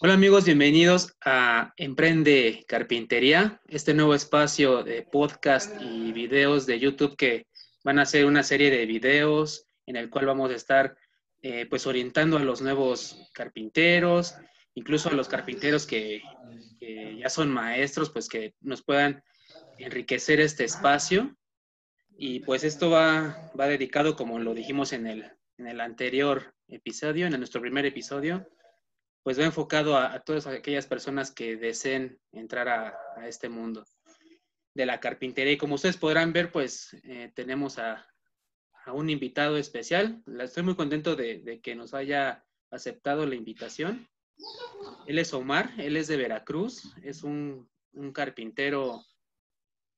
Hola amigos, bienvenidos a Emprende Carpintería, este nuevo espacio de podcast y videos de YouTube que van a ser una serie de videos en el cual vamos a estar eh, pues orientando a los nuevos carpinteros, incluso a los carpinteros que, ya son maestros, pues que nos puedan enriquecer este espacio. Y pues esto va, va dedicado, como lo dijimos en el, en el anterior episodio, en nuestro primer episodio, pues va enfocado a, todas aquellas personas que deseen entrar a, este mundo de la carpintería. Y como ustedes podrán ver, pues eh, tenemos a, un invitado especial. Estoy muy contento de, que nos haya aceptado la invitación. Él es Omar, él es de Veracruz, es un, carpintero,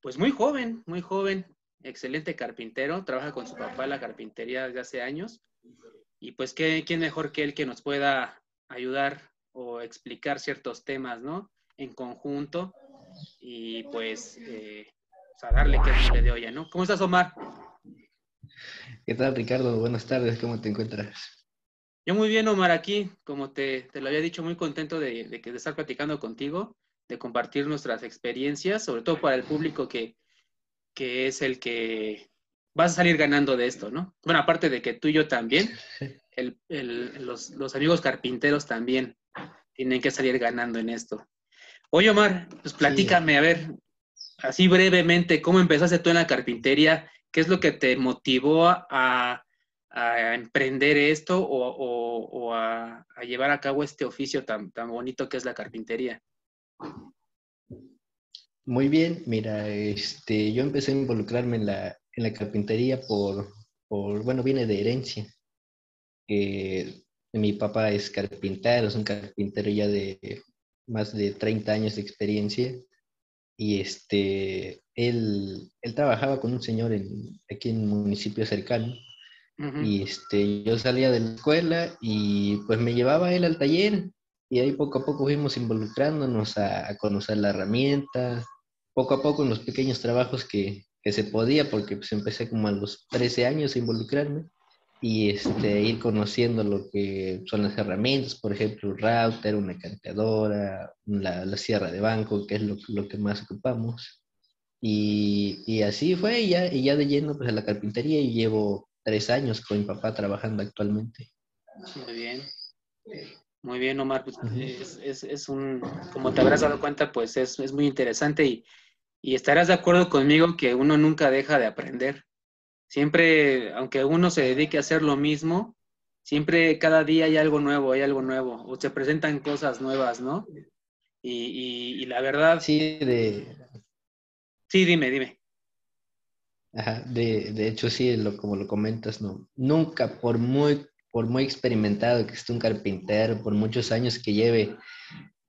pues muy joven, muy joven, excelente carpintero, trabaja con su papá la carpintería desde hace años. Y pues, ¿qué, ¿quién mejor que él que nos pueda ayudar o explicar ciertos temas, ¿no? En conjunto y pues, eh, a darle que le de olla, ¿no? ¿Cómo estás, Omar? ¿Qué tal, Ricardo? Buenas tardes, ¿cómo te encuentras? Yo muy bien, Omar, aquí, como te, te lo había dicho, muy contento de, de, de, estar platicando contigo, de compartir nuestras experiencias, sobre todo para el público que, que es el que vas a salir ganando de esto, ¿no? Bueno, aparte de que tú y yo también, los, amigos carpinteros también tienen que salir ganando en esto. Oye, Omar, pues platícame, a ver, así brevemente, ¿cómo empezaste tú en la carpintería? ¿Qué es lo que te motivó a, emprender esto o, a, llevar a cabo este oficio tan, tan bonito que es la carpintería? Muy bien, mira, este, yo empecé a involucrarme en la, en la carpintería por, por, bueno, viene de herencia mi papá es carpintero, es un carpintero ya de más de 30 años de experiencia. Y este, él, él trabajaba con un señor en, aquí en un municipio cercano. Y este, yo salía de la escuela y pues me llevaba él al taller. Y ahí poco a poco fuimos involucrándonos a, conocer la herramienta, poco a poco en los pequeños trabajos que, que se podía, porque pues empecé como a los 13 años a involucrarme y este, ir conociendo lo que son las herramientas, por ejemplo, un router, una cargadora, la, la sierra de banco, que es lo, lo que más ocupamos. Y, y, así fue, y ya, y ya de lleno pues, a la carpintería y llevo tres años con mi papá trabajando actualmente. Muy bien. Muy bien, Omar. Pues, es, es, es, un, como te habrás dado cuenta, pues es, es muy interesante y, y estarás de acuerdo conmigo que uno nunca deja de aprender. Siempre, aunque uno se dedique a hacer lo mismo, siempre cada día hay algo nuevo, hay algo nuevo, o se presentan cosas nuevas, ¿no? Y, la verdad... Sí, de... Sí, dime, dime. Ajá, de, de hecho sí, lo, como lo comentas, no, nunca, por muy, por muy experimentado que esté un carpintero, por muchos años que lleve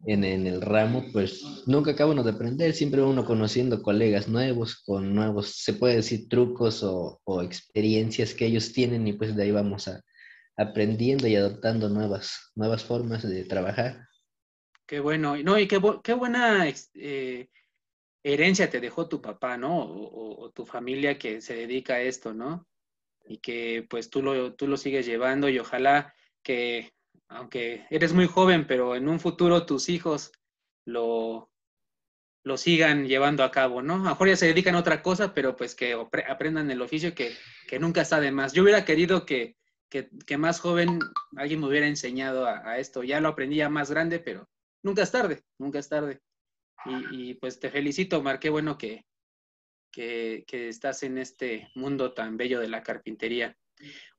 en, el ramo, pues nunca acaba uno de aprender, siempre uno conociendo colegas nuevos, con nuevos, se puede decir, trucos o, experiencias que ellos tienen y pues de ahí vamos a, aprendiendo y adoptando nuevas, nuevas formas de trabajar. Qué bueno, no, y qué, qué buena eh, herencia te dejó tu papá, ¿no? O, o, tu familia que se dedica a esto, ¿no? Y que pues tú lo, tú lo sigues llevando y ojalá que aunque eres muy joven, pero en un futuro tus hijos lo, lo sigan llevando a cabo, ¿no? A lo mejor ya se dedican a otra cosa, pero pues que aprendan el oficio que, nunca está de más. Yo hubiera querido que, más joven alguien me hubiera enseñado a, esto. Ya lo aprendí ya más grande, pero nunca es tarde, nunca es tarde. Y, pues te felicito, Omar, qué bueno que, que, estás en este mundo tan bello de la carpintería.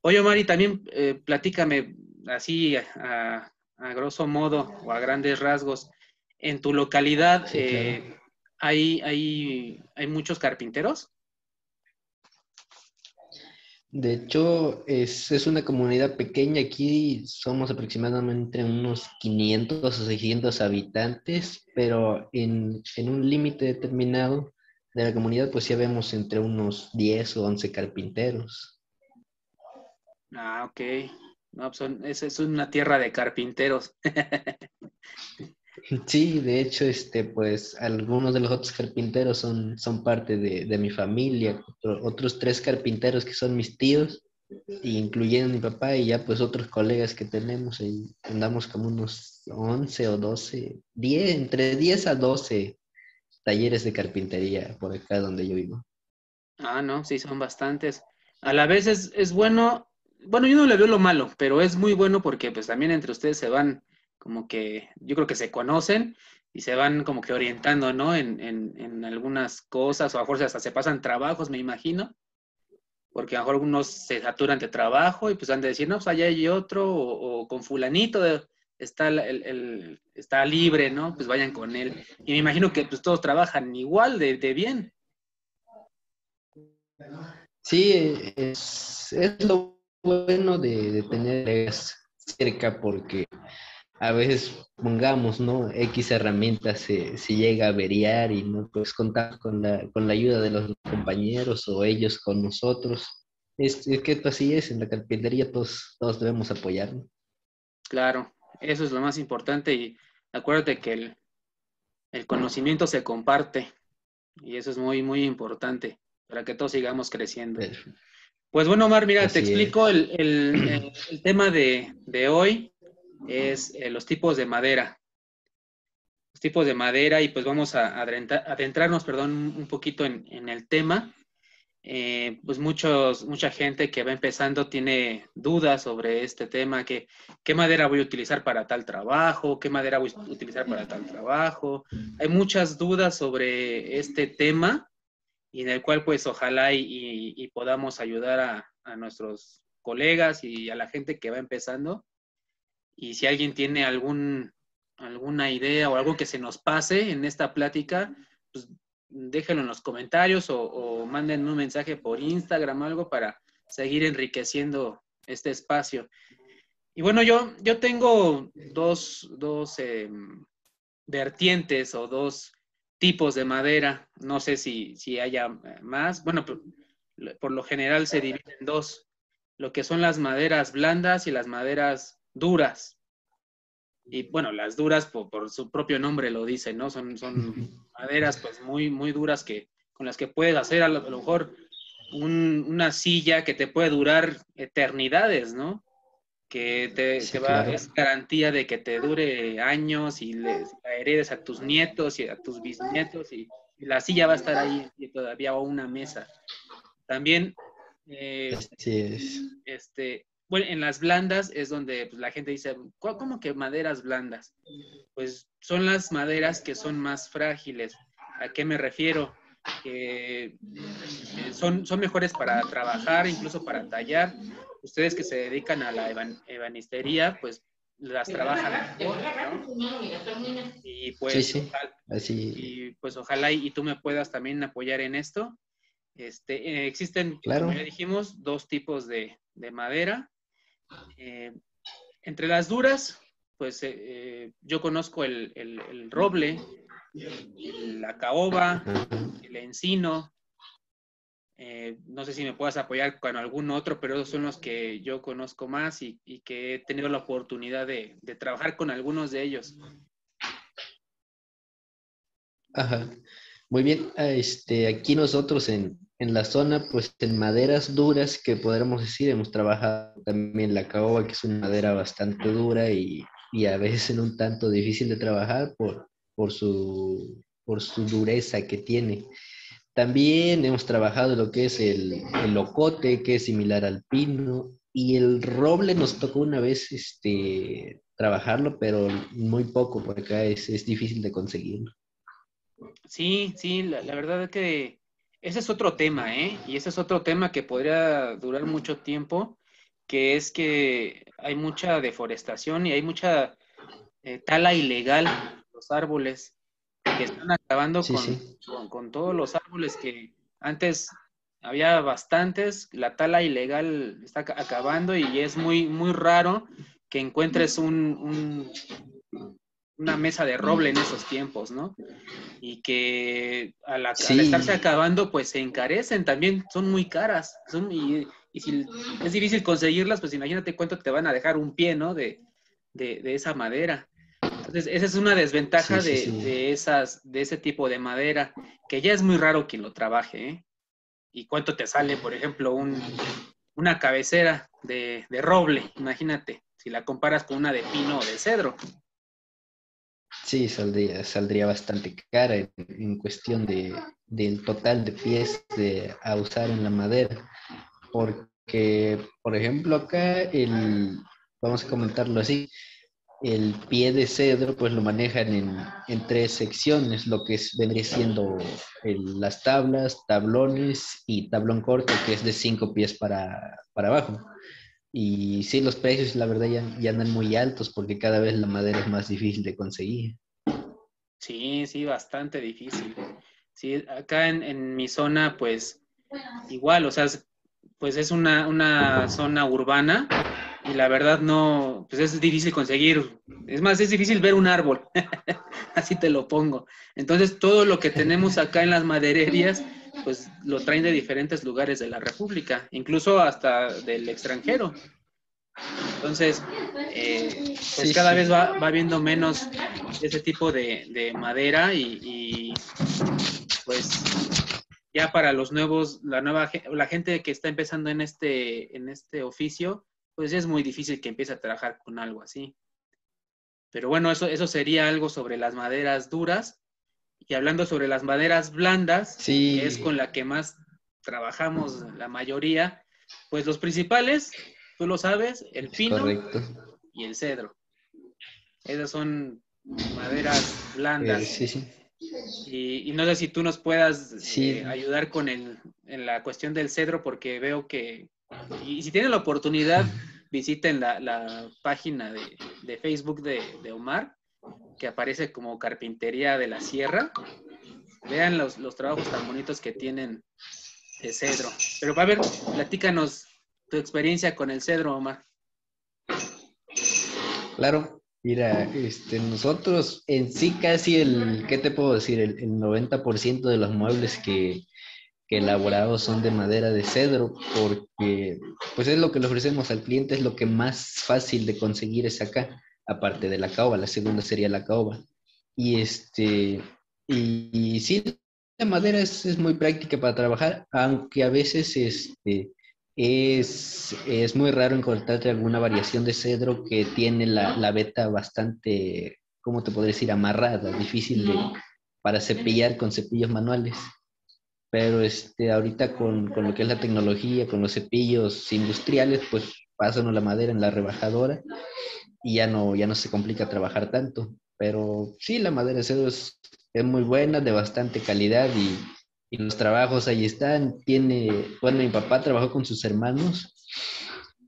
Oye, Omar, y también eh, platícame, así a, grosso modo o a grandes rasgos, en tu localidad eh, ¿hay, hay, hay muchos carpinteros? De hecho, es, es, una comunidad pequeña. Aquí somos aproximadamente unos 500 o 600 habitantes, pero en, en un límite determinado de la comunidad, pues ya vemos entre unos 10 o 11 carpinteros. Ah, ok. No, pues es, una tierra de carpinteros. Sí, de hecho, este, pues algunos de los otros carpinteros son, son parte de, mi familia, otros tres carpinteros que son mis tíos, incluyendo mi papá y ya pues otros colegas que tenemos, y andamos como unos 11 o 12, 10, entre 10 a 12 talleres de carpintería por acá donde yo vivo. Ah, no, sí, son bastantes. A la vez es, es bueno, bueno, yo no le veo lo malo, pero es muy bueno porque pues también entre ustedes se van como que, yo creo que se conocen y se van como que orientando, ¿no? En, en, en algunas cosas, o a mejor hasta se pasan trabajos, me imagino, porque a lo mejor algunos se saturan de trabajo y pues han de decir, no, pues allá hay otro, o, con fulanito está, el, el, está libre, ¿no? Pues vayan con él. Y me imagino que pues todos trabajan igual de, de bien. Sí, es, es lo bueno de, de tener cerca porque a veces pongamos, ¿no? X herramientas se, llega a averiar y no pues contar con la, con la ayuda de los compañeros o ellos con nosotros. Es, que esto así es, en la carpintería todos, todos debemos apoyarnos. Claro, eso es lo más importante y acuérdate que el, el conocimiento se comparte y eso es muy, muy importante para que todos sigamos creciendo. Pues bueno, Omar, mira, te explico el, el, el, tema de, de hoy es eh, los tipos de madera. Los tipos de madera y pues vamos a adentrarnos, perdón, un poquito en, el tema. Eh, pues muchos, mucha gente que va empezando tiene dudas sobre este tema, que qué madera voy a utilizar para tal trabajo, qué madera voy a utilizar para tal trabajo. Hay muchas dudas sobre este tema y en el cual pues ojalá y, podamos ayudar a, nuestros colegas y a la gente que va empezando y si alguien tiene algún, alguna idea o algo que se nos pase en esta plática, pues déjenlo en los comentarios o, manden un mensaje por Instagram o algo para seguir enriqueciendo este espacio. Y bueno, yo, yo tengo dos, dos em, vertientes o dos tipos de madera. No sé si, si haya más. Bueno, por, por, lo general se dividen en dos. Lo que son las maderas blandas y las maderas duras. Y bueno, las duras, por, su propio nombre lo dice, ¿no? Son, son maderas pues muy, muy duras que, con las que puedes hacer a lo, mejor una silla que te puede durar eternidades, ¿no? Que te, va, es garantía de que te dure años y le heredes a tus nietos y a tus bisnietos y, la silla va a estar ahí y todavía o una mesa. También eh, este, bueno, en las blandas es donde pues, la gente dice, ¿cómo que maderas blandas? Pues son las maderas que son más frágiles. ¿A qué me refiero? Que eh, son, son mejores para trabajar, incluso para tallar. Ustedes que se dedican a la ebanistería, pues las trabajan mejor, Y pues, Así. y pues ojalá y, tú me puedas también apoyar en esto. Este, eh, existen, como ya dijimos, dos tipos de, de madera. Eh, entre las duras, pues eh, yo conozco el, roble, la caoba, el encino. no sé si me puedas apoyar con algún otro, pero esos son los que yo conozco más y, que he tenido la oportunidad de, de, trabajar con algunos de ellos. Ajá. Muy bien. Este, aquí nosotros en, en la zona, pues en maderas duras, que podríamos decir, hemos trabajado también la caoba, que es una madera bastante dura y, a veces en un tanto difícil de trabajar por, por, su, por su dureza que tiene. También hemos trabajado lo que es el, el locote, que es similar al pino, y el roble nos tocó una vez este, trabajarlo, pero muy poco, porque acá es, es difícil de conseguirlo. Sí, sí, la, la verdad es que ese es otro tema, ¿eh? Y ese es otro tema que podría durar mucho tiempo, que es que hay mucha deforestación y hay mucha eh, tala ilegal los árboles que están acabando con, Con, todos los árboles que antes había bastantes, la tala ilegal está acabando y es muy, muy raro que encuentres un, una mesa de roble en esos tiempos, ¿no? Y que al, estarse acabando, pues se encarecen también, son muy caras. Son, y, si es difícil conseguirlas, pues imagínate cuánto te van a dejar un pie, ¿no? De, esa madera. Entonces, esa es una desventaja de, esas, de ese tipo de madera, que ya es muy raro quien lo trabaje. ¿eh? ¿Y cuánto te sale, por ejemplo, un, una cabecera de, roble? Imagínate, si la comparas con una de pino o de cedro. Sí, saldría, saldría bastante cara en, cuestión de, del total de pies de, a usar en la madera. Porque, por ejemplo, acá el, vamos a comentarlo así, el pie de cedro pues lo manejan en, tres secciones, lo que es, vendría siendo las tablas, tablones y tablón corto, que es de cinco pies para, abajo. Y sí, los precios la verdad ya, ya, andan muy altos porque cada vez la madera es más difícil de conseguir. Sí, sí, bastante difícil. Sí, acá en, en mi zona pues igual, o sea, pues es una, una zona urbana y la verdad no, pues es difícil conseguir, es más, es difícil ver un árbol, así te lo pongo. Entonces, todo lo que tenemos acá en las madererías, pues lo traen de diferentes lugares de la República, incluso hasta del extranjero. Entonces, eh, pues cada vez va, va habiendo menos ese tipo de, madera y, y, pues ya para los nuevos, la nueva la gente que está empezando en este, en este oficio, pues es muy difícil que empiece a trabajar con algo así. Pero bueno, eso, eso sería algo sobre las maderas duras. Y hablando sobre las maderas blandas, que es con la que más trabajamos la mayoría, pues los principales, tú lo sabes, el pino y el cedro. Esas son maderas blandas. Eh, sí, sí. Y, no sé si tú nos puedas eh, ayudar con el, en la cuestión del cedro, porque veo que y si tienen la oportunidad, visiten la, página de, Facebook de, Omar, que aparece como Carpintería de la Sierra. Vean los, trabajos tan bonitos que tienen de cedro. Pero a ver, platícanos tu experiencia con el cedro, Omar. Claro, mira, este, nosotros en sí casi el, ¿qué te puedo decir? El, el 90% de los muebles que, que elaborados son de madera de cedro, porque pues es lo que le ofrecemos al cliente, es lo que más fácil de conseguir es acá, aparte de la caoba, la segunda sería la caoba. Y este, y, sí, la madera es, muy práctica para trabajar, aunque a veces este, es, es muy raro encontrarte alguna variación de cedro que tiene la, la veta bastante, ¿cómo te podría decir?, amarrada, difícil de, para cepillar con cepillos manuales pero este, ahorita con, con, lo que es la tecnología, con los cepillos industriales, pues pasan la madera en la rebajadora y ya no, ya no se complica trabajar tanto. Pero sí, la madera de cedro es, es muy buena, de bastante calidad y, y, los trabajos ahí están. Tiene, bueno, mi papá trabajó con sus hermanos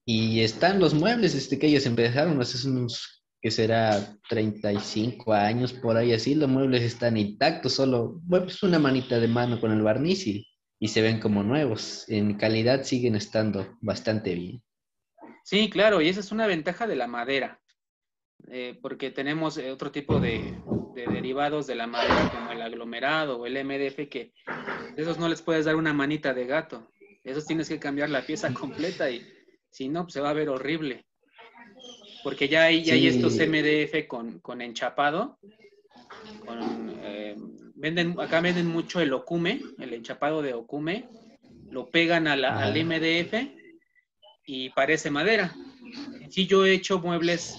y están los muebles este, que ellos empezaron hace unos que será 35 años por ahí así, los muebles están intactos, solo bueno, es una manita de mano con el barniz y, se ven como nuevos. En calidad siguen estando bastante bien. Sí, claro, y esa es una ventaja de la madera, eh, porque tenemos eh, otro tipo de, derivados de la madera como el aglomerado o el MDF que esos no les puedes dar una manita de gato, esos tienes que cambiar la pieza completa y si no, pues se va a ver horrible porque ya hay, hay estos MDF con, enchapado. Eh, venden, acá venden mucho el ocume, el enchapado de ocume, lo pegan al MDF y parece madera. Sí, yo he hecho muebles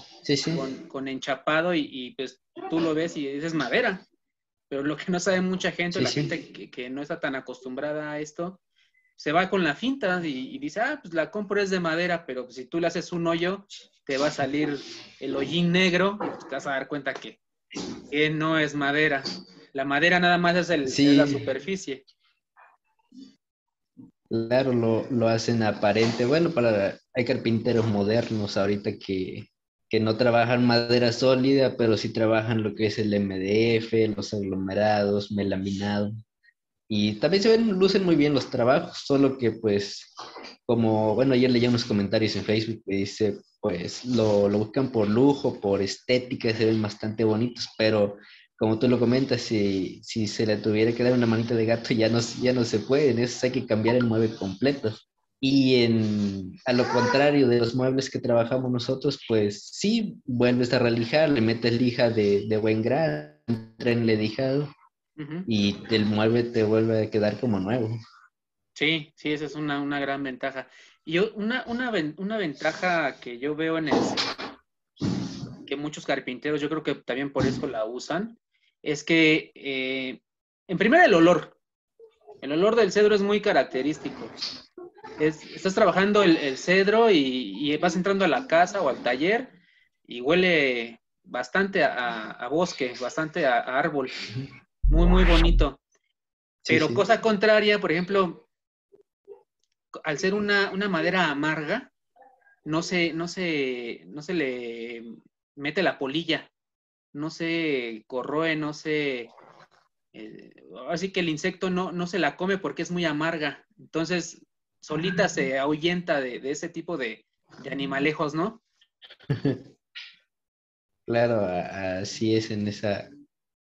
Con, enchapado y, pues tú lo ves y es madera. Pero lo que no sabe mucha gente, la gente que, que, no está tan acostumbrada a esto, se va con la finta y, dice, ah, pues la compro es de madera, pero si tú le haces un hoyo, te va a salir el hollín negro, y te vas a dar cuenta que, que no es madera. La madera nada más es, el, la superficie. Claro, lo, lo, hacen aparente. Bueno, para hay carpinteros modernos ahorita que, que no trabajan madera sólida, pero sí trabajan lo que es el MDF, los aglomerados, melaminado. Y también se ven, lucen muy bien los trabajos, solo que pues, como, bueno, ayer leí unos comentarios en Facebook que dice, pues lo, lo buscan por lujo, por estética, se ven bastante bonitos, pero como tú lo comentas, si, si se le tuviera que dar una manita de gato ya no, ya no se puede, en eso hay que cambiar el mueble completo. Y en, a lo contrario de los muebles que trabajamos nosotros, pues sí, vuelves a relijar, le metes lija de, de buen grado, tren lijado y el mueble te vuelve a quedar como nuevo. Sí, sí, esa es una, una gran ventaja. Y una, una, una, ventaja que yo veo en el que muchos carpinteros, yo creo que también por eso la usan, es que, eh, en primer el olor. El olor del cedro es muy característico estás trabajando el, cedro y, vas entrando a la casa o al taller y huele bastante a, bosque, bastante a, árbol. Muy, muy bonito. Pero cosa contraria, por ejemplo, al ser una, madera amarga, no se, no, se, no se le mete la polilla, no se corroe, no se... Eh, así que el insecto no, no se la come porque es muy amarga. Entonces, solita se ahuyenta de, ese tipo de, animalejos, ¿no? Claro, así es en esa,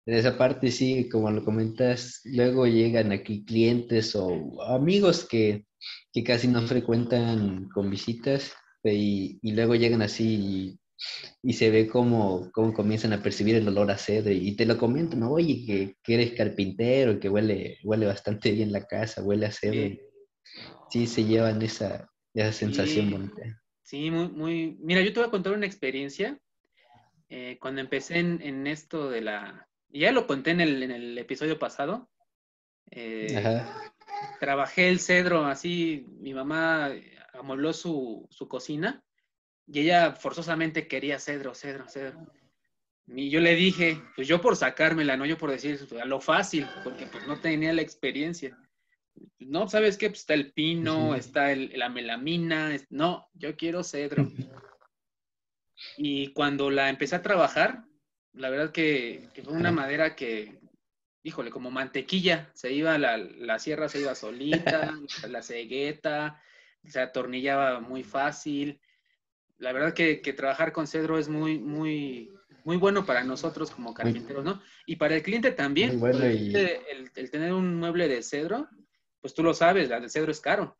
en esa parte, sí, como lo comentas, luego llegan aquí clientes o amigos que, casi no frecuentan con visitas y, luego llegan así y, se ve cómo, comienzan a percibir el olor a cedro y te lo comentan, oye, que, que, eres carpintero, que huele, huele bastante bien la casa, huele a cedro. Sí se llevan esa, esa sensación sí, bonita. Sí, muy, muy. Mira, yo te voy a contar una experiencia. Eh, cuando empecé en, esto de la. Ya lo conté en el, en el episodio pasado. Eh, trabajé el cedro así. Mi mamá amobló su, su cocina y ella forzosamente quería cedro, cedro, cedro. Y yo le dije, pues yo por sacármela, no yo por decir a lo fácil, porque pues no tenía la experiencia no, ¿sabes qué? Pues está el pino, está la melamina. No, yo quiero cedro. Y cuando la empecé a trabajar, la verdad que, fue una madera que, híjole, como mantequilla, se iba, la, la sierra se iba solita, la cegueta, se atornillaba muy fácil. La verdad que, trabajar con cedro es muy, muy, muy bueno para nosotros como carpinteros, ¿no? Y para el cliente también. el, tener un mueble de cedro, pues tú lo sabes, la del cedro es caro.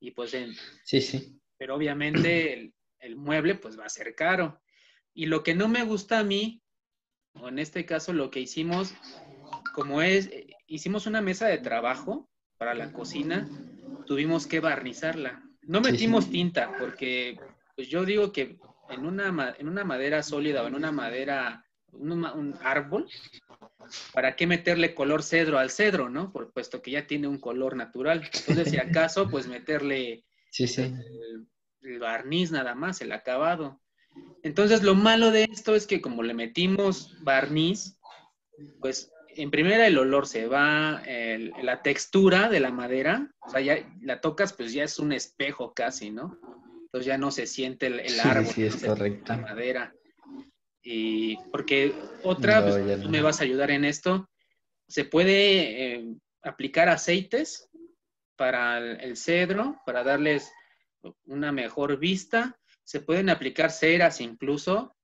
Y pues en... Sí, sí. Pero obviamente el, mueble pues va a ser caro. Y lo que no me gusta a mí, o en este caso lo que hicimos, como es, hicimos una mesa de trabajo para la cocina, tuvimos que barnizarla. No metimos tinta porque pues yo digo que en una, en una madera sólida o en una madera, un árbol, ¿para qué meterle color cedro al cedro, no? Por, puesto que ya tiene un color natural. Entonces, si acaso, pues meterle El, barniz nada más, el acabado. Entonces, lo malo de esto es que como le metimos barniz, pues en primera el olor se va, la textura de la madera, o sea, ya la tocas, pues ya es un espejo casi, ¿no? Entonces ya no se siente el, árbol, sí, es la madera. Y porque otra, pues, tú me vas a ayudar en esto, se puede eh, aplicar aceites para el, cedro, para darles una mejor vista. Se pueden aplicar ceras incluso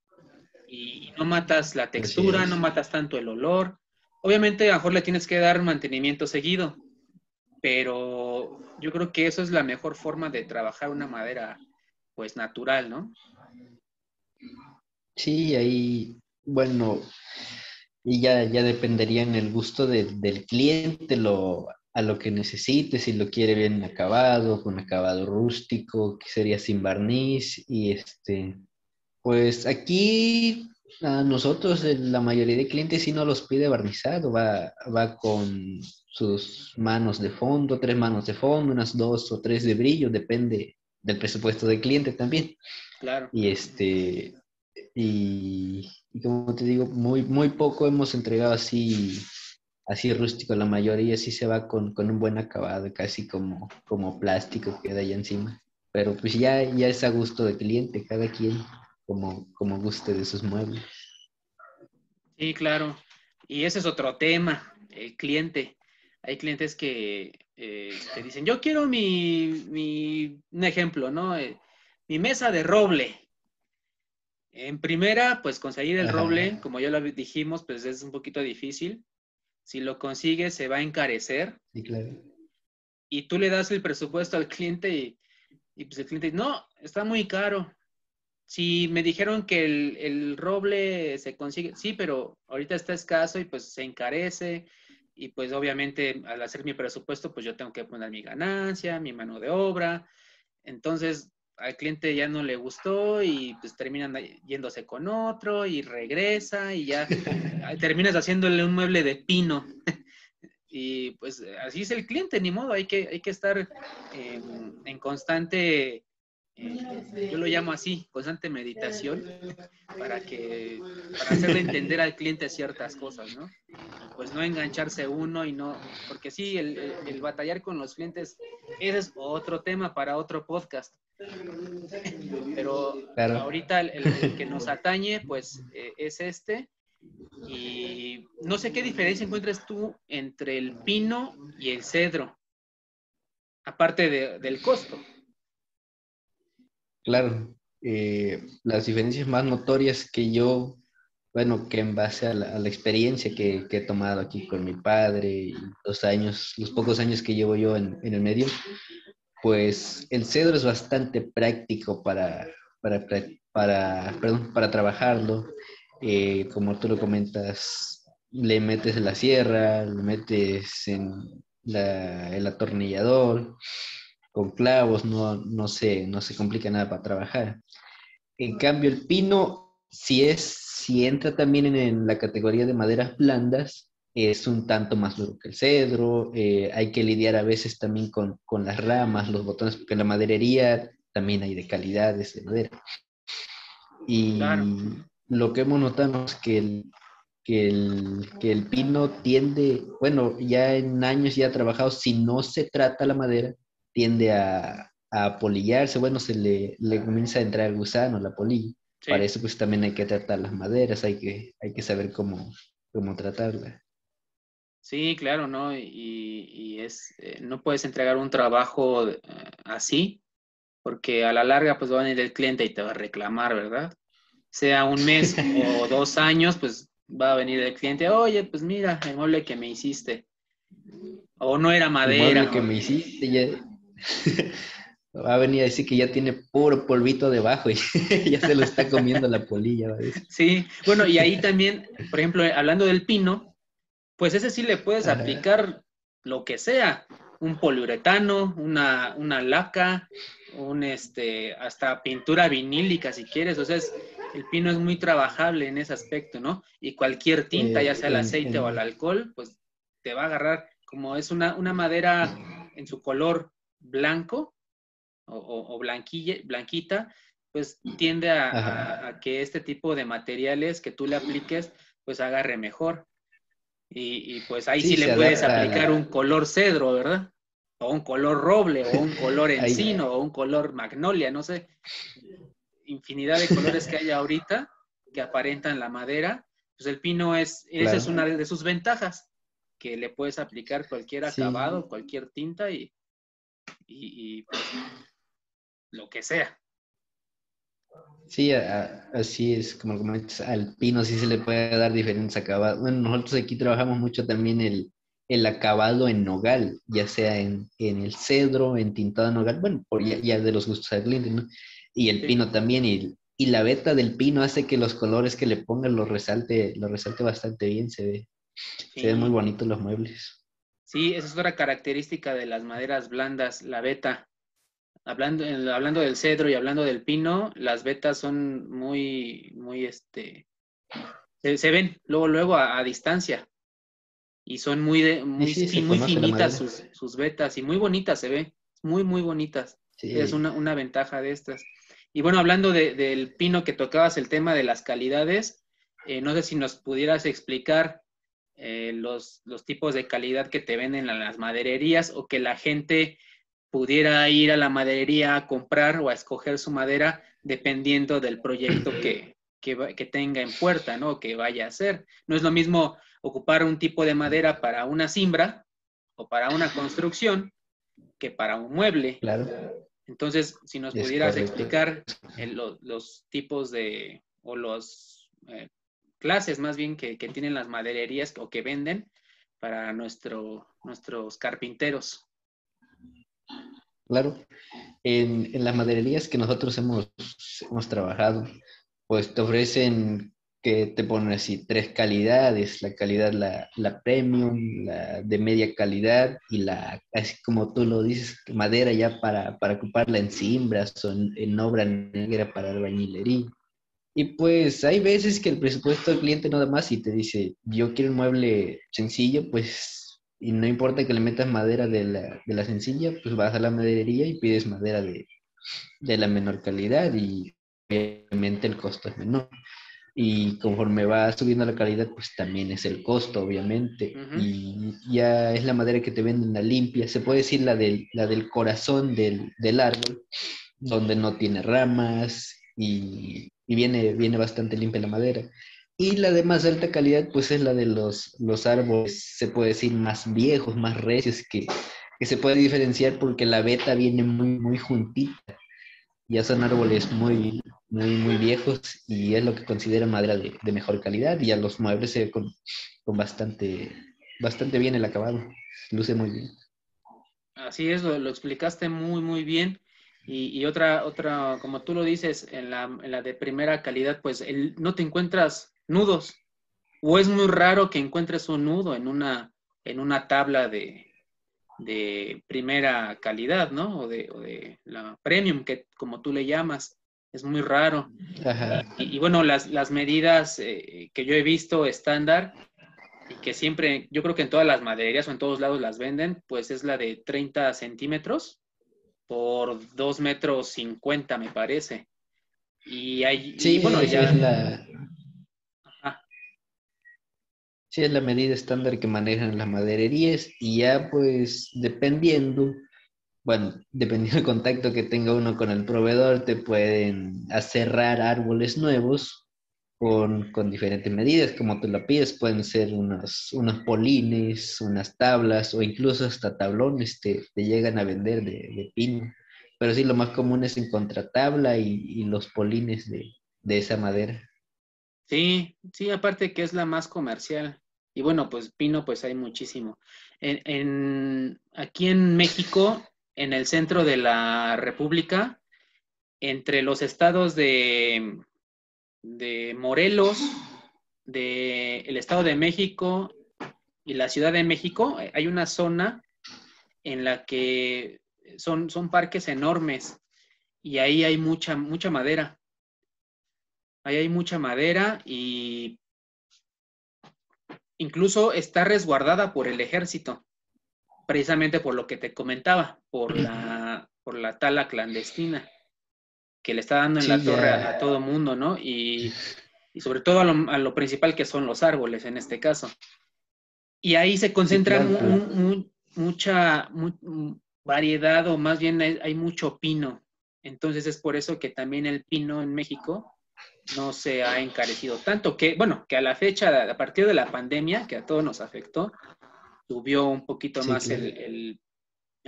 y no matas la textura, no matas tanto el olor. Obviamente a lo mejor le tienes que dar mantenimiento seguido, pero yo creo que eso es la mejor forma de trabajar una madera pues natural, ¿no? Sí, ahí, bueno, y ya, ya dependería en el gusto del cliente, lo, a lo que necesite, si lo quiere bien acabado, con acabado rústico, que sería sin barniz, y este, pues aquí a nosotros la mayoría de clientes sí no los pide barnizado, va, va con sus manos de fondo, tres manos de fondo, unas dos o tres de brillo, depende del presupuesto del cliente también. Claro. Y este, y, como te digo, muy, muy poco hemos entregado así, así rústico. La mayoría sí se va con, un buen acabado, casi como, como plástico queda ahí encima. Pero pues ya, ya es a gusto del cliente, cada quien como, como guste de sus muebles. Sí, claro. Y ese es otro tema, el cliente. Hay clientes que eh, te dicen, yo quiero mi, mi un ejemplo, ¿no? Eh, mi mesa de roble. En primera, pues conseguir el roble, como ya lo dijimos, pues es un poquito difícil. Si lo consigue, se va a encarecer. Sí, claro. y tú le das el presupuesto al cliente y, y pues el cliente dice, no, está muy caro. Si me dijeron que el, el, roble se consigue, sí, pero ahorita está escaso y pues se encarece y pues obviamente al hacer mi presupuesto pues yo tengo que poner mi ganancia, mi mano de obra. Entonces al cliente ya no le gustó y pues terminan yéndose con otro y regresa y ya terminas haciéndole un mueble de pino. y pues así es el cliente, ni modo, hay que, hay que estar en constante eh, yo lo llamo así, constante meditación, para que, para hacerle entender al cliente ciertas cosas, ¿no? Pues no engancharse uno y no, porque sí, el, batallar con los clientes, ese es otro tema para otro podcast. Pero ahorita el, que nos atañe, pues eh, es este. Y no sé qué diferencia encuentras tú entre el pino y el cedro, aparte del costo. Claro, eh, las diferencias más notorias que yo, bueno, que en base a la, experiencia que, he tomado aquí con mi padre y los años, los pocos años que llevo yo en, el medio, pues el cedro es bastante práctico para, para, para, trabajarlo. Eh, como tú lo comentas, le metes en la sierra, le metes en el atornillador, con clavos, no, no, se, no se complica nada para trabajar. En cambio, el pino, si, es, si entra también en, la categoría de maderas blandas, es un tanto más duro que el cedro, eh, hay que lidiar a veces también con, con, las ramas, los botones, porque en la maderería también hay de calidades de madera. Y lo que hemos notado es que el, que el, que el pino tiende, bueno, ya en años ya ha trabajado, si no se trata la madera, tiende a, a polillarse, bueno, se le, le, comienza a entrar el gusano, la polilla. Para eso pues también hay que tratar las maderas, hay que, hay que saber cómo, cómo tratarla. Sí, claro, ¿no? Y, y es, eh, no puedes entregar un trabajo eh, así, porque a la larga pues va a venir el cliente y te va a reclamar, ¿verdad? Sea un mes o dos años, pues va a venir el cliente, oye, pues mira, el mueble que me hiciste. O no era madera. El mueble que me hiciste, ya, Va a venir a decir que ya tiene puro polvito debajo y ya se lo está comiendo la polilla. Sí, bueno, y ahí también, por ejemplo, hablando del pino, pues ese sí le puedes aplicar lo que sea, un poliuretano, una, una laca, un este, hasta pintura vinílica si quieres, o sea, el pino es muy trabajable en ese aspecto, ¿no? Y cualquier tinta, ya sea el aceite o el alcohol, pues te va a agarrar, como es una, una madera en su color blanco o, blanquilla, blanquita, pues tiende a, que este tipo de materiales que tú le apliques, pues agarre mejor. Y, pues ahí sí, le puedes aplicar un color cedro, ¿verdad? O un color roble, o un color encino, o un color magnolia, no sé. Infinidad de colores que hay ahorita que aparentan la madera. Pues el pino es, esa es una de sus ventajas, que le puedes aplicar cualquier acabado, cualquier tinta y, y, pues, lo que sea. Sí, así es, como comentas, al pino sí se le puede dar diferentes acabados. Bueno, nosotros aquí trabajamos mucho también el, el acabado en nogal, ya sea en, en el cedro, en tintado nogal, bueno, por ya, de los gustos del cliente, ¿no? Y el pino también, y, y, la veta del pino hace que los colores que le pongan lo resalte, lo resalte bastante bien, se ve, se ven muy bonitos los muebles. Sí, esa es otra característica de las maderas blandas, la veta. Hablando, hablando del cedro y hablando del pino, las vetas son muy, muy, este, se, ven luego, luego a, distancia. Y son muy, de, muy, muy finitas sus, sus, vetas y muy bonitas se ve, muy, muy bonitas. Es una, una, ventaja de estas. Y bueno, hablando del pino que tocabas el tema de las calidades, eh, no sé si nos pudieras explicar eh, los, los, tipos de calidad que te venden en las madererías o que la gente pudiera ir a la maderería a comprar o a escoger su madera dependiendo del proyecto que, que, tenga en puerta, ¿no? Que vaya a hacer. No es lo mismo ocupar un tipo de madera para una simbra o para una construcción que para un mueble. Claro. Entonces, si nos pudieras explicar los tipos de, o los eh, clases más bien que, tienen las madererías o que venden para nuestro, nuestros carpinteros. Claro. En, las madererías que nosotros hemos, hemos trabajado, pues te ofrecen que te ponen así tres calidades, la calidad, la, la, premium, la de media calidad y la, así como tú lo dices, madera ya para, para ocuparla en cimbras o en, obra negra para albañilería. Y pues hay veces que el presupuesto del cliente no da más y te dice, yo quiero un mueble sencillo, pues, y no importa que le metas madera de la, de la sencilla, pues vas a la maderería y pides madera de, de la menor calidad y obviamente el costo es menor. Y conforme va subiendo la calidad, pues también es el costo, obviamente. Y ya es la madera que te venden la limpia, se puede decir la del, la del corazón del, del árbol, donde no tiene ramas y, y, viene, viene bastante limpia la madera. Y la de más alta calidad, pues es la de los, los árboles, se puede decir, más viejos, más recios, que, que se puede diferenciar porque la veta viene muy, muy juntita. Ya son árboles muy, muy, muy viejos y es lo que considera madera de, mejor calidad y a los muebles se ve con, bastante, bastante bien el acabado, luce muy bien. Así es, lo, explicaste muy, muy bien. Y, otra, otra, como tú lo dices, en la, en la de primera calidad, pues el, no te encuentras nudos. O es muy raro que encuentres un nudo en una, en una tabla de, de primera calidad, ¿no? O de, o de la premium, que como tú le llamas es muy raro. Y, bueno, las, las medidas eh, que yo he visto estándar y que siempre, yo creo que en todas las madererías o en todos lados las venden, pues es la de 30 centímetros por 2 metros 50, me parece. Y hay, sí, bueno, ya... Es la... Sí, es la medida estándar que manejan las madererías y ya pues dependiendo bueno, dependiendo del contacto que tenga uno con el proveedor, te pueden aserrar árboles nuevos con, diferentes medidas, como tú lo pides, pueden ser unos, unos polines, unas tablas o incluso hasta tablones te, te llegan a vender de, pino. Pero sí, lo más común es en contratabla y, y los polines de, de, esa madera. Sí, sí, aparte que es la más comercial. Y bueno, pues pino, pues hay muchísimo. En, en, aquí en México en el centro de la República, entre los estados de, de Morelos, del el Estado de México y la Ciudad de México, hay una zona en la que son, son parques enormes y ahí hay mucha, mucha madera. Ahí hay mucha madera y incluso está resguardada por el ejército precisamente por lo que te comentaba, por la, por la tala clandestina que le está dando en la torre a, todo mundo, ¿no? Y, sobre todo a lo, principal que son los árboles en este caso. Y ahí se concentra mucha variedad o más bien hay, mucho pino. Entonces es por eso que también el pino en México no se ha encarecido tanto, que bueno, que a la fecha, a partir de la pandemia, que a todos nos afectó, subió un poquito más el,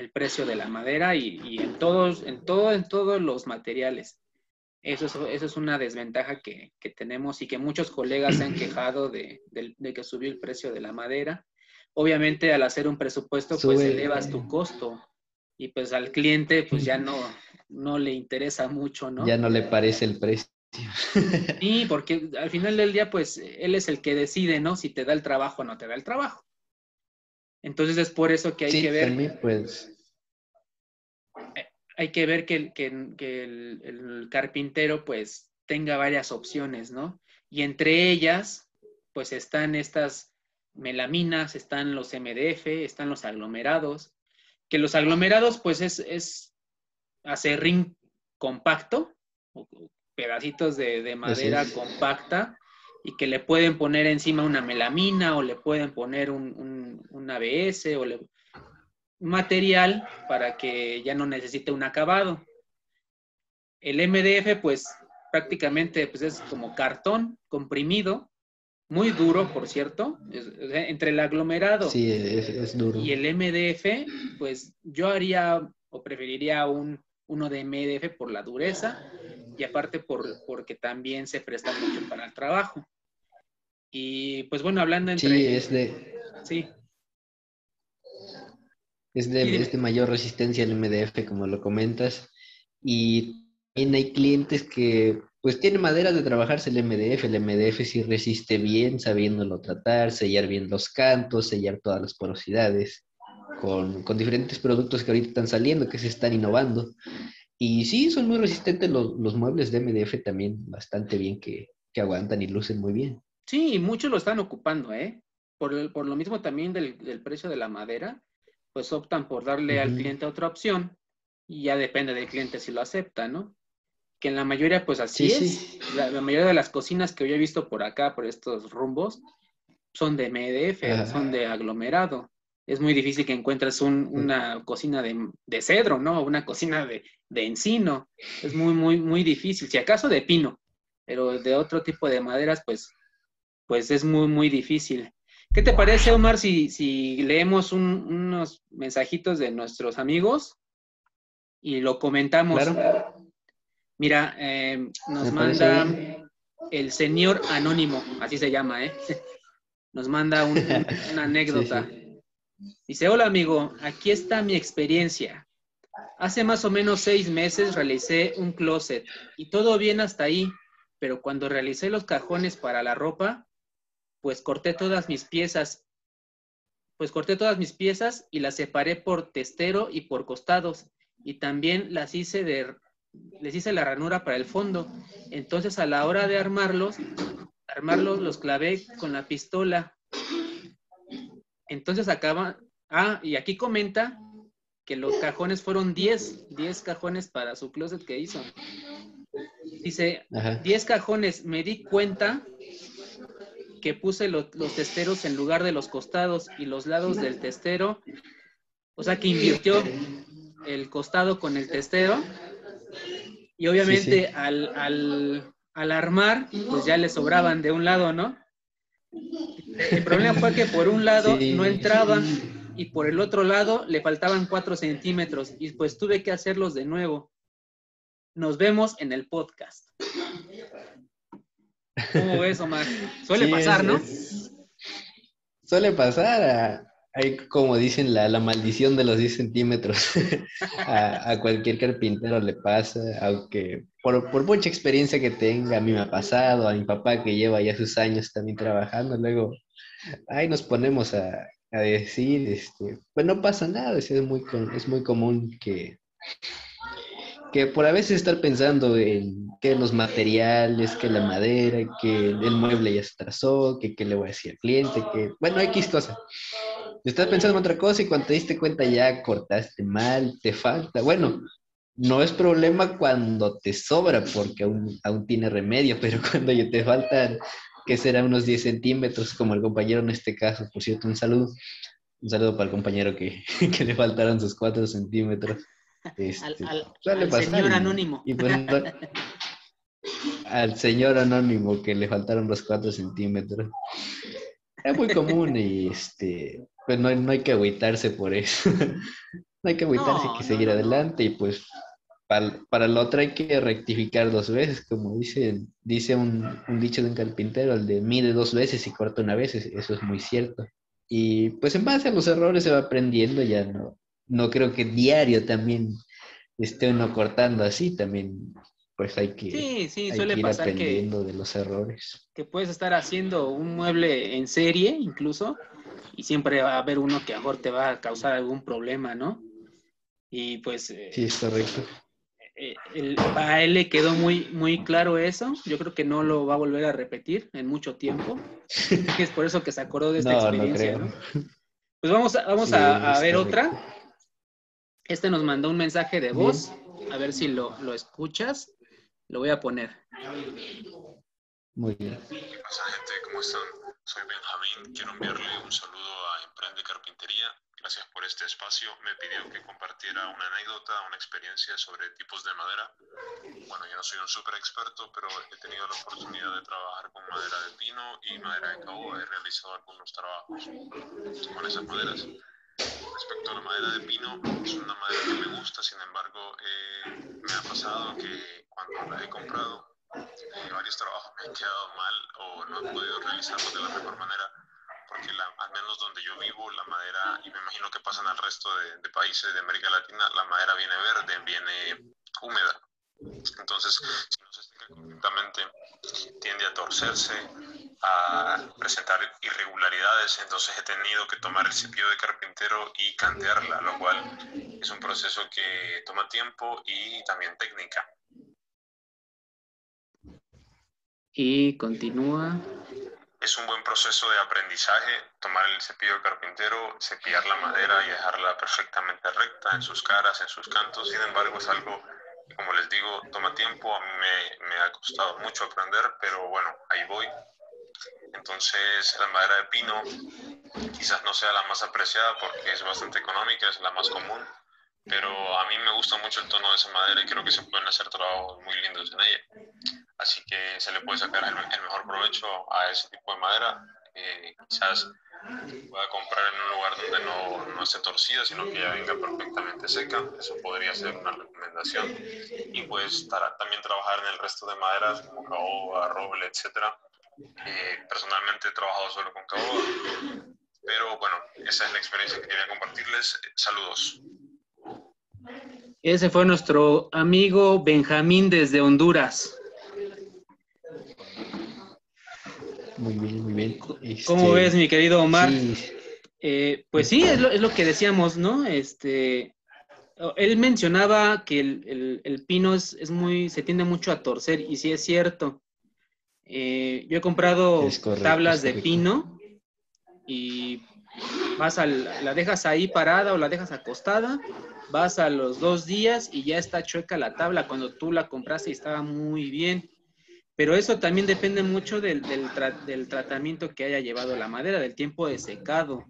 precio de la madera y, en todos, en todo, en todos los materiales. Eso es, eso es una desventaja que, tenemos y que muchos colegas se han quejado de, que subió el precio de la madera. Obviamente al hacer un presupuesto pues elevas tu costo y pues al cliente pues ya no, no le interesa mucho, ¿no? Ya no le parece el precio. Sí, porque al final del día pues él es el que decide, ¿no? Si te da el trabajo o no te da el trabajo. Entonces es por eso que hay que ver. pues. Eh, hay que ver que, el, carpintero pues tenga varias opciones, ¿no? Y entre ellas, pues están estas melaminas, están los MDF, están los aglomerados, que los aglomerados pues es, es acerrín compacto, pedacitos de, madera compacta, y que le pueden poner encima una melamina o le pueden poner un, un, ABS o le, material para que ya no necesite un acabado. El MDF pues prácticamente pues, es como cartón comprimido, muy duro por cierto, entre el aglomerado y el MDF pues yo haría o preferiría un, uno de MDF por la dureza y aparte por, porque también se presta mucho para el trabajo. Y pues bueno, hablando entre... Sí, es de... Sí. Es de, es de mayor resistencia el MDF, como lo comentas. Y también hay clientes que pues tiene madera de trabajarse el MDF. El MDF sí resiste bien, sabiéndolo tratar, sellar bien los cantos, sellar todas las porosidades, con, con diferentes productos que ahorita están saliendo, que se están innovando. Y sí, son muy resistentes los, los muebles de MDF también, bastante bien, que, que, aguantan y lucen muy bien. Sí, muchos lo están ocupando, ¿eh? Por, el, por lo mismo también del, del, precio de la madera, pues optan por darle uh -huh. al cliente otra opción y ya depende del cliente si lo acepta, ¿no? que en la mayoría, pues así sí, es. Sí. La, la, mayoría de las cocinas que yo he visto por acá, por estos rumbos, son de MDF, son de aglomerado. Es muy difícil que encuentres un, una cocina de, de, cedro, ¿no? Una cocina de, de, encino. Es muy, muy, muy difícil. Si acaso de pino, pero de otro tipo de maderas, pues, pues es muy, muy difícil. ¿Qué te parece, Omar, si, si leemos un, unos mensajitos de nuestros amigos y lo comentamos? Claro. Mira, eh, nos manda el señor anónimo, así se llama, ¿eh? Nos manda un, una anécdota. Sí, sí. Dice, hola amigo, aquí está mi experiencia. Hace más o menos seis meses realicé un closet y todo bien hasta ahí, pero cuando realicé los cajones para la ropa, pues corté todas mis piezas. Pues corté todas mis piezas y las separé por testero y por costados. Y también las hice de les hice la ranura para el fondo. Entonces a la hora de armarlos, armarlos los clavé con la pistola. Entonces acaba, ah, y aquí comenta que los cajones fueron 10, 10 cajones para su closet que hizo. Dice, Ajá. 10 cajones, me di cuenta que puse lo, los testeros en lugar de los costados y los lados del testero, o sea que invirtió el costado con el testero y obviamente sí, sí. Al, al, al, armar, pues ya le sobraban de un lado, ¿no? El problema fue que por un lado sí. no entraba y por el otro lado le faltaban cuatro centímetros y pues tuve que hacerlos de nuevo. Nos vemos en el podcast. ¿Cómo ves, Omar? Suele sí, pasar, ¿no? Es, suele pasar. A, hay como dicen la, la, maldición de los 10 centímetros. a, a, cualquier carpintero le pasa, aunque por, por, mucha experiencia que tenga, a mí me ha pasado, a mi papá que lleva ya sus años también trabajando, luego ahí nos ponemos a, a decir, este, pues no pasa nada, es muy, es muy común que, que por a veces estar pensando en que los materiales, que la madera, que el mueble ya se trazó, que qué le voy a decir al cliente, que, bueno, X cosa. Estás pensando en otra cosa y cuando te diste cuenta ya cortaste mal, te falta. Bueno, no es problema cuando te sobra porque aún, aún tiene remedio, pero cuando ya te faltan, que será unos 10 centímetros, como el compañero en este caso, por cierto, un saludo. Un saludo para el compañero que, que le faltaron sus 4 centímetros. Este, al, al, al señor anónimo. Y pues, al señor anónimo que le faltaron los 4 centímetros. Es muy común y este, pues no, no hay que agüitarse por eso. no hay que agüitarse, no, hay que seguir no, adelante y pues para, para lo otro hay que rectificar dos veces, como dice, dice un, un, dicho de un carpintero, el de mide dos veces y corta una vez, eso es muy cierto. Y pues en base a los errores se va aprendiendo, ya no, no creo que diario también esté uno cortando así, también pues hay que, sí, sí, hay suele que ir pasar aprendiendo que, de los errores. Que puedes estar haciendo un mueble en serie incluso y siempre va a haber uno que a mejor te va a causar algún problema, ¿no? Y pues... Eh, sí, es correcto. Eh, el, a él le quedó muy, muy claro eso. Yo creo que no lo va a volver a repetir en mucho tiempo. es por eso que se acordó de esta no, experiencia. No, ¿no? Pues vamos a, vamos sí, a, a ver otra. Este nos mandó un mensaje de voz. Bien. A ver si lo, lo escuchas. Lo voy a poner. Muy bien. ¿Qué pasa, gente? ¿Cómo están? Soy Benjamín. Quiero enviarle un saludo a Emprende Carpintería. Gracias por este espacio. Me pidió que compartiera una anécdota, una experiencia sobre tipos de madera. Bueno, yo no soy un súper experto, pero he tenido la oportunidad de trabajar con madera de pino y madera de caoba. He realizado algunos trabajos con esas maderas. Respecto a la madera de pino, es una madera que me gusta, sin embargo, eh, me ha pasado que cuando la he comprado, eh, varios trabajos me han quedado mal o no he podido realizarlos de la mejor manera porque que al menos donde yo vivo, la madera, y me imagino que pasa en el resto de, de países de América Latina, la madera viene verde, viene húmeda. Entonces, si no se seca correctamente, tiende a torcerse, a presentar irregularidades, entonces he tenido que tomar el cepillo de carpintero y cantearla, lo cual es un proceso que toma tiempo y también técnica. Y continúa. Es un buen proceso de aprendizaje tomar el cepillo carpintero, cepillar la madera y dejarla perfectamente recta en sus caras, en sus cantos. Sin embargo, es algo como les digo, toma tiempo. A mí me ha costado mucho aprender, pero bueno, ahí voy. Entonces, la madera de pino quizás no sea la más apreciada porque es bastante económica, es la más común, pero a mí me gusta mucho el tono de esa madera y creo que se pueden hacer trabajos muy lindos en ella. Así que se le puede sacar el, mejor provecho a ese tipo de madera. quizás pueda comprar en un lugar donde no, no esté torcida, sino que ya venga perfectamente seca. Eso podría ser una recomendación. Y pues también trabajar en el resto de maderas como caoba, roble, etcétera eh, personalmente he trabajado solo con caoba, pero bueno, esa es la experiencia que quería compartirles. Saludos. Ese fue nuestro amigo Benjamín desde Honduras. Muy bien, muy bien. ¿Cómo este, ves, mi querido Omar? Eh, pues sí, es lo, es lo, que decíamos, ¿no? Este, él mencionaba que el, el, el pino es, es, muy, se tiende mucho a torcer, y sí es cierto. Eh, yo he comprado tablas de pino y vas al, la dejas ahí parada o la dejas acostada, vas a los dos días y ya está chueca la tabla cuando tú la compraste y estaba muy bien. Pero eso también depende mucho del, del, tratamiento que haya llevado la madera, del tiempo de secado.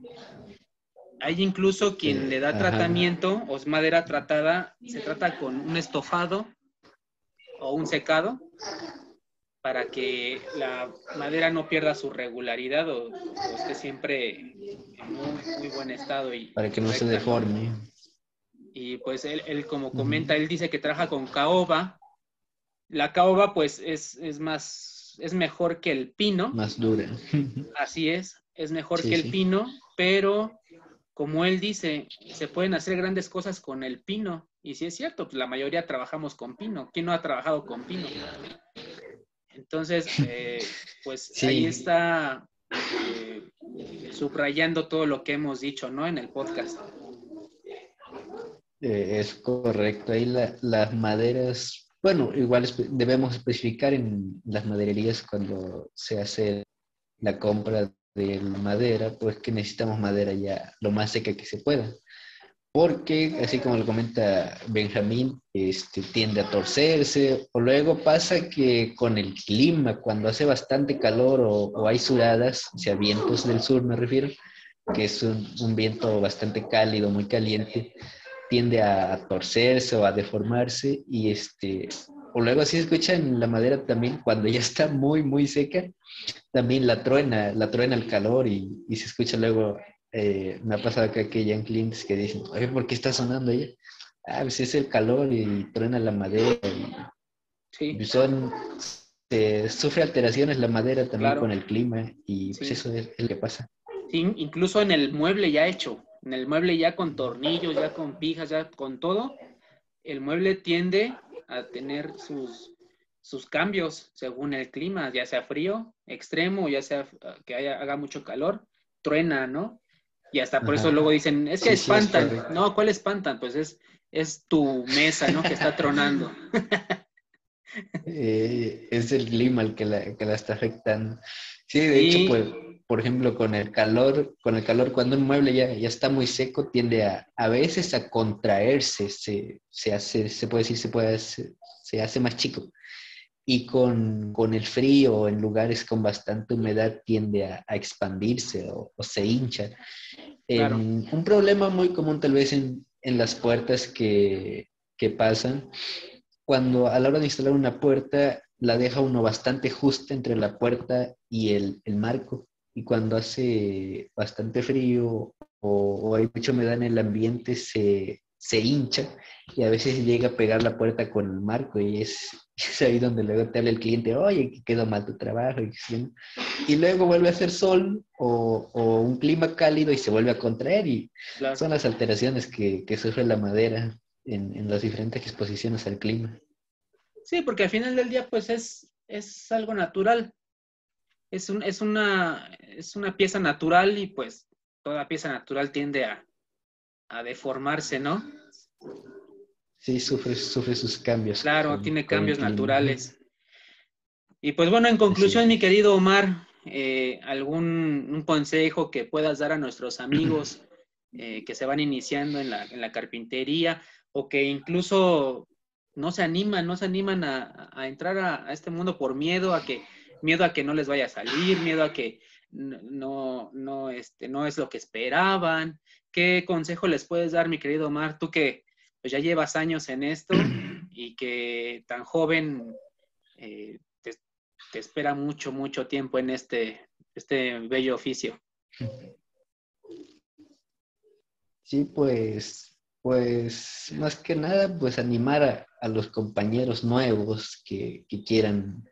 Hay incluso quien le da tratamiento o madera tratada, se trata con un estofado o un secado para que la madera no pierda su regularidad o, esté siempre en muy, buen estado. Y para que no se deforme. Y pues él, como comenta, él dice que trabaja con caoba. La caoba pues es, es, más, es mejor que el pino. Más dura. Así es, es mejor que el pino, pero como él dice, se pueden hacer grandes cosas con el pino. Y si es cierto, pues la mayoría trabajamos con pino. ¿Quién no ha trabajado con pino? Entonces, eh, pues ahí está eh, subrayando todo lo que hemos dicho, ¿no? En el podcast. Eh, es correcto. Ahí las maderas, bueno, igual debemos especificar en las madererías cuando se hace la compra de madera, pues que necesitamos madera ya lo más seca que se pueda. Porque, así como lo comenta Benjamín, este, tiende a torcerse, o luego pasa que con el clima, cuando hace bastante calor o, hay suradas, o sea, vientos del sur me refiero, que es un, viento bastante cálido, muy caliente, tiende a, torcerse o a deformarse, y este, o luego así se escucha en la madera también, cuando ya está muy, muy seca, también la truena, la truena el calor y, y se escucha luego eh, me ha pasado acá que ya en clientes que dicen, oye, ¿por qué está sonando ella? Ah, pues es el calor y truena la madera. Y, son, sufre alteraciones la madera también con el clima y pues eso es, lo que pasa. Sí, incluso en el mueble ya hecho, en el mueble ya con tornillos, ya con pijas, ya con todo, el mueble tiende a tener sus, sus cambios según el clima, ya sea frío, extremo, ya sea que haya, haga mucho calor, truena, ¿no? Y hasta por eso luego dicen, es que espantan. no, ¿cuál espantan? Pues es, es tu mesa, ¿no? Que está tronando. Eh, es el clima el que la, que la está afectando. Sí, de hecho, pues, por ejemplo, con el calor, con el calor, cuando un mueble ya, ya está muy seco, tiende a, a veces a contraerse, se, se hace, se puede decir, se puede se hace más chico. Y con, con, el frío en lugares con bastante humedad tiende a, a expandirse o, se hincha. un problema muy común tal vez en, en las puertas que, que, pasan, cuando a la hora de instalar una puerta la deja uno bastante justa entre la puerta y el, el marco y cuando hace bastante frío o, o, hay mucha humedad en el ambiente se, se hincha y a veces llega a pegar la puerta con el marco y es, ahí donde luego te habla el cliente, oye, que quedó mal tu trabajo. Y, luego vuelve a hacer sol o, un clima cálido y se vuelve a contraer y son las alteraciones que, sufre la madera en, en, las diferentes exposiciones al clima. Sí, porque al final del día pues es, es algo natural. Es, un, es, una, es una pieza natural y pues toda pieza natural tiende a, a deformarse, ¿no? Sí, sufre, sufre sus cambios. Claro, tiene cambios naturales. Y pues bueno, en conclusión, mi querido Omar, eh, ¿algún un consejo que puedas dar a nuestros amigos eh, que se van iniciando en la, en la, carpintería o que incluso no se animan, no se animan a, a entrar a, a, este mundo por miedo a que miedo a que no les vaya a salir, miedo a que no, no, este, no es lo que esperaban. ¿Qué consejo les puedes dar, mi querido Omar? Tú que pues, ya llevas años en esto y que tan joven eh, te, espera mucho, mucho tiempo en este, este bello oficio. Sí, pues, pues más que nada, pues animar a, los compañeros nuevos que, que quieran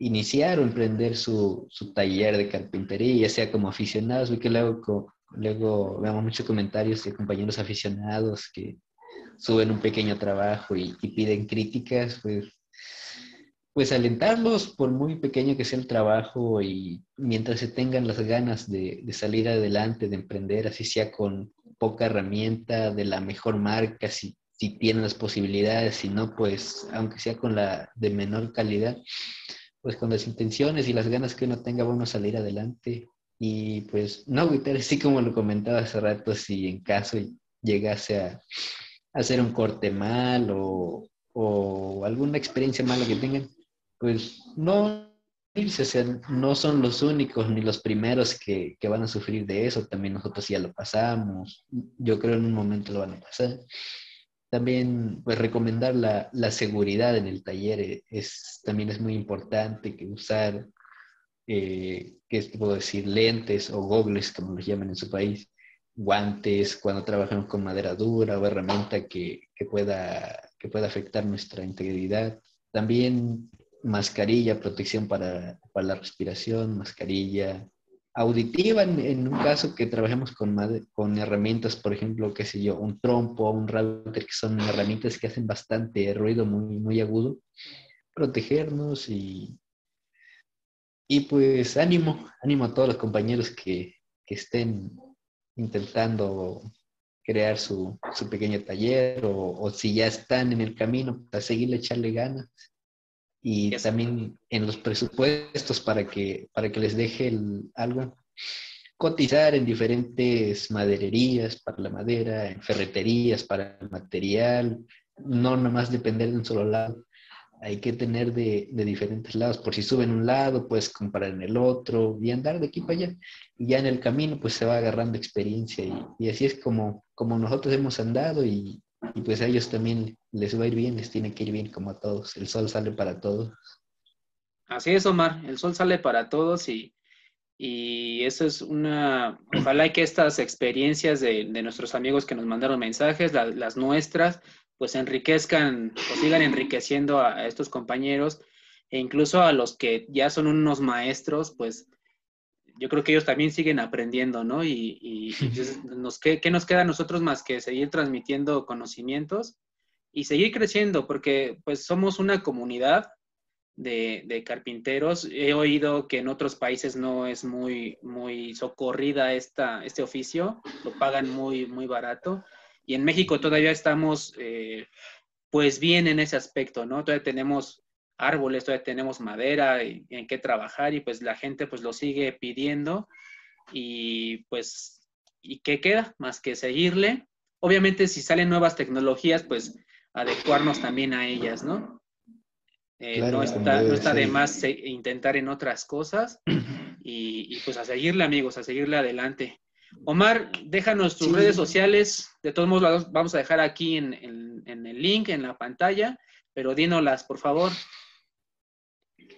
iniciar o emprender su, su, taller de carpintería, ya sea como aficionados, que luego, luego vemos muchos comentarios de compañeros aficionados que suben un pequeño trabajo y, piden críticas, pues, pues alentarlos por muy pequeño que sea el trabajo y mientras se tengan las ganas de, de salir adelante, de emprender, así sea con poca herramienta, de la mejor marca, si, si tienen las posibilidades, si no, pues aunque sea con la de menor calidad, pues con las intenciones y las ganas que uno tenga, a salir adelante. Y pues no agüitar, así como lo comentaba hace rato, si en caso llegase a hacer un corte mal o, o alguna experiencia mala que tengan, pues no no son los únicos ni los primeros que, que, van a sufrir de eso, también nosotros ya lo pasamos, yo creo en un momento lo van a pasar. También, pues, recomendar la, la seguridad en el taller eh, es, también es muy importante, que usar, eh, ¿qué puedo decir? Lentes o gogles, como los llaman en su país, guantes cuando trabajamos con madera dura o herramienta que, que, pueda, que pueda afectar nuestra integridad. También mascarilla, protección para, para la respiración, mascarilla, auditiva en, un caso que trabajemos con, con herramientas, por ejemplo, qué sé yo, un trompo, un router, que son herramientas que hacen bastante ruido muy, muy agudo, protegernos y, y pues ánimo, ánimo a todos los compañeros que, que estén intentando crear su, su pequeño taller o, o, si ya están en el camino, a seguirle echarle ganas y también en los presupuestos para que, para que les deje algo. Cotizar en diferentes madererías para la madera, en ferreterías para el material, no nomás depender de un solo lado. Hay que tener de, de diferentes lados. Por si suben un lado, puedes comprar en el otro y andar de aquí para allá. Y ya en el camino, pues se va agarrando experiencia. Y, y así es como, como nosotros hemos andado y, y pues a ellos también les va a ir bien, les tiene que ir bien como a todos. El sol sale para todos. Así es, Omar, el sol sale para todos y, y eso es una, ojalá que estas experiencias de, nuestros amigos que nos mandaron mensajes, las nuestras, pues enriquezcan o sigan enriqueciendo a, estos compañeros e incluso a los que ya son unos maestros, pues yo creo que ellos también siguen aprendiendo, ¿no? Y, y, nos, ¿qué, nos queda a nosotros más que seguir transmitiendo conocimientos y seguir creciendo? Porque pues somos una comunidad de, carpinteros. He oído que en otros países no es muy, muy socorrida esta, este oficio, lo pagan muy, muy barato. Y en México todavía estamos eh, pues bien en ese aspecto, ¿no? Todavía tenemos árboles, todavía tenemos madera y, en qué trabajar y pues la gente pues lo sigue pidiendo y pues, ¿y qué queda? Más que seguirle. Obviamente si salen nuevas tecnologías, pues adecuarnos también a ellas, ¿no? Eh, no, está, no está de más intentar en otras cosas y, pues a seguirle amigos, a seguirle adelante. Omar, déjanos tus redes sociales, de todos modos vamos a dejar aquí en, en el link, en la pantalla, pero dínolas, por favor.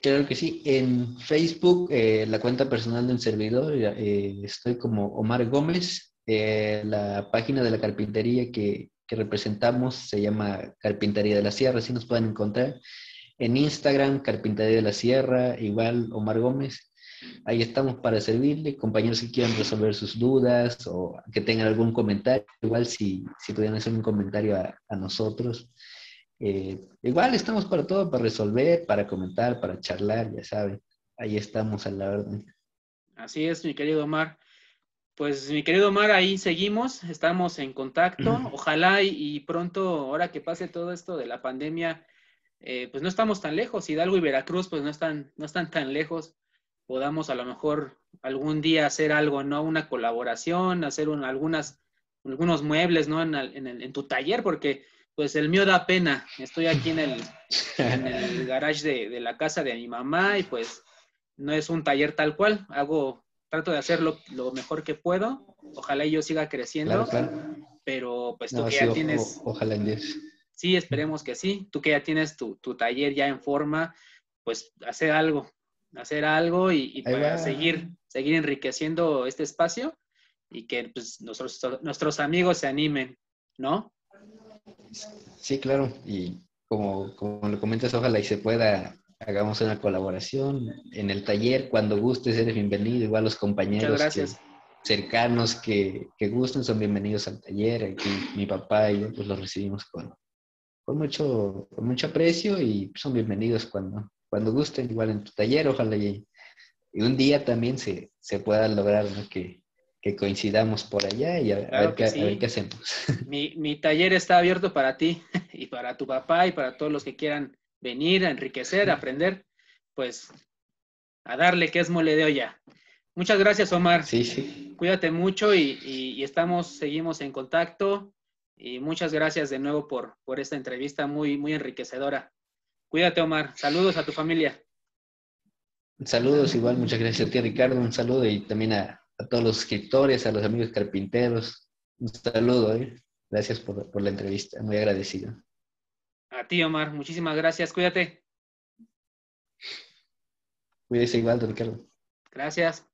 Claro que sí. En Facebook, eh, la cuenta personal de un servidor, eh, estoy como Omar Gómez. Eh, la página de la carpintería que, que representamos se llama Carpintería de la Sierra, así nos pueden encontrar. En Instagram, Carpintería de la Sierra, igual Omar Gómez. Ahí estamos para servirle, compañeros que quieran resolver sus dudas o que tengan algún comentario, igual si, si pudieran hacer un comentario a, a nosotros. Eh, igual estamos para todo, para resolver, para comentar, para charlar, ya saben. Ahí estamos a la orden. Así es, mi querido Omar. Pues mi querido Omar, ahí seguimos, estamos en contacto. Ojalá y, pronto, ahora que pase todo esto de la pandemia, eh, pues no estamos tan lejos. Hidalgo y Veracruz, pues no están, no están tan lejos. Podamos a lo mejor algún día hacer algo, ¿no? Una colaboración, hacer algunas, algunos muebles, ¿no? En, en, tu taller, porque pues el mío da pena. Estoy aquí en el, en el garage de, de la casa de mi mamá y pues no es un taller tal cual, hago, trato de hacerlo lo mejor que puedo, ojalá yo siga creciendo, pero pues tú que ya tienes... ojalá en Dios. Sí, esperemos que sí, tú que ya tienes tu, taller ya en forma, pues hacer algo, hacer algo y, para seguir, seguir enriqueciendo este espacio y que pues, nuestros amigos se animen, ¿no? Sí, claro, y como, como lo comentas, ojalá y se pueda hagamos una colaboración en el taller. Cuando gustes, eres bienvenido. Igual los compañeros cercanos que, que, gusten son bienvenidos al taller. Aquí mi papá y yo pues los recibimos con, con, mucho, con mucho aprecio y son bienvenidos cuando, cuando gusten, igual en tu taller. Ojalá y, un día también se, se pueda lograr que, que coincidamos por allá y a, ver, a ver, qué, hacemos. Mi, mi, taller está abierto para ti y para tu papá y para todos los que quieran venir a enriquecer, a aprender, pues a darle que es mole de olla. Muchas gracias, Omar. Sí, sí. Cuídate mucho y, estamos, seguimos en contacto. Y muchas gracias de nuevo por, por esta entrevista muy, muy enriquecedora. Cuídate, Omar. Saludos a tu familia. Saludos, igual, muchas gracias a ti, Ricardo. Un saludo y también a, todos los escritores, a los amigos carpinteros. Un saludo, ¿eh? Gracias por, por la entrevista, muy agradecido. A ti, Omar. Muchísimas gracias. Cuídate. Cuídese igual, Ricardo. Gracias.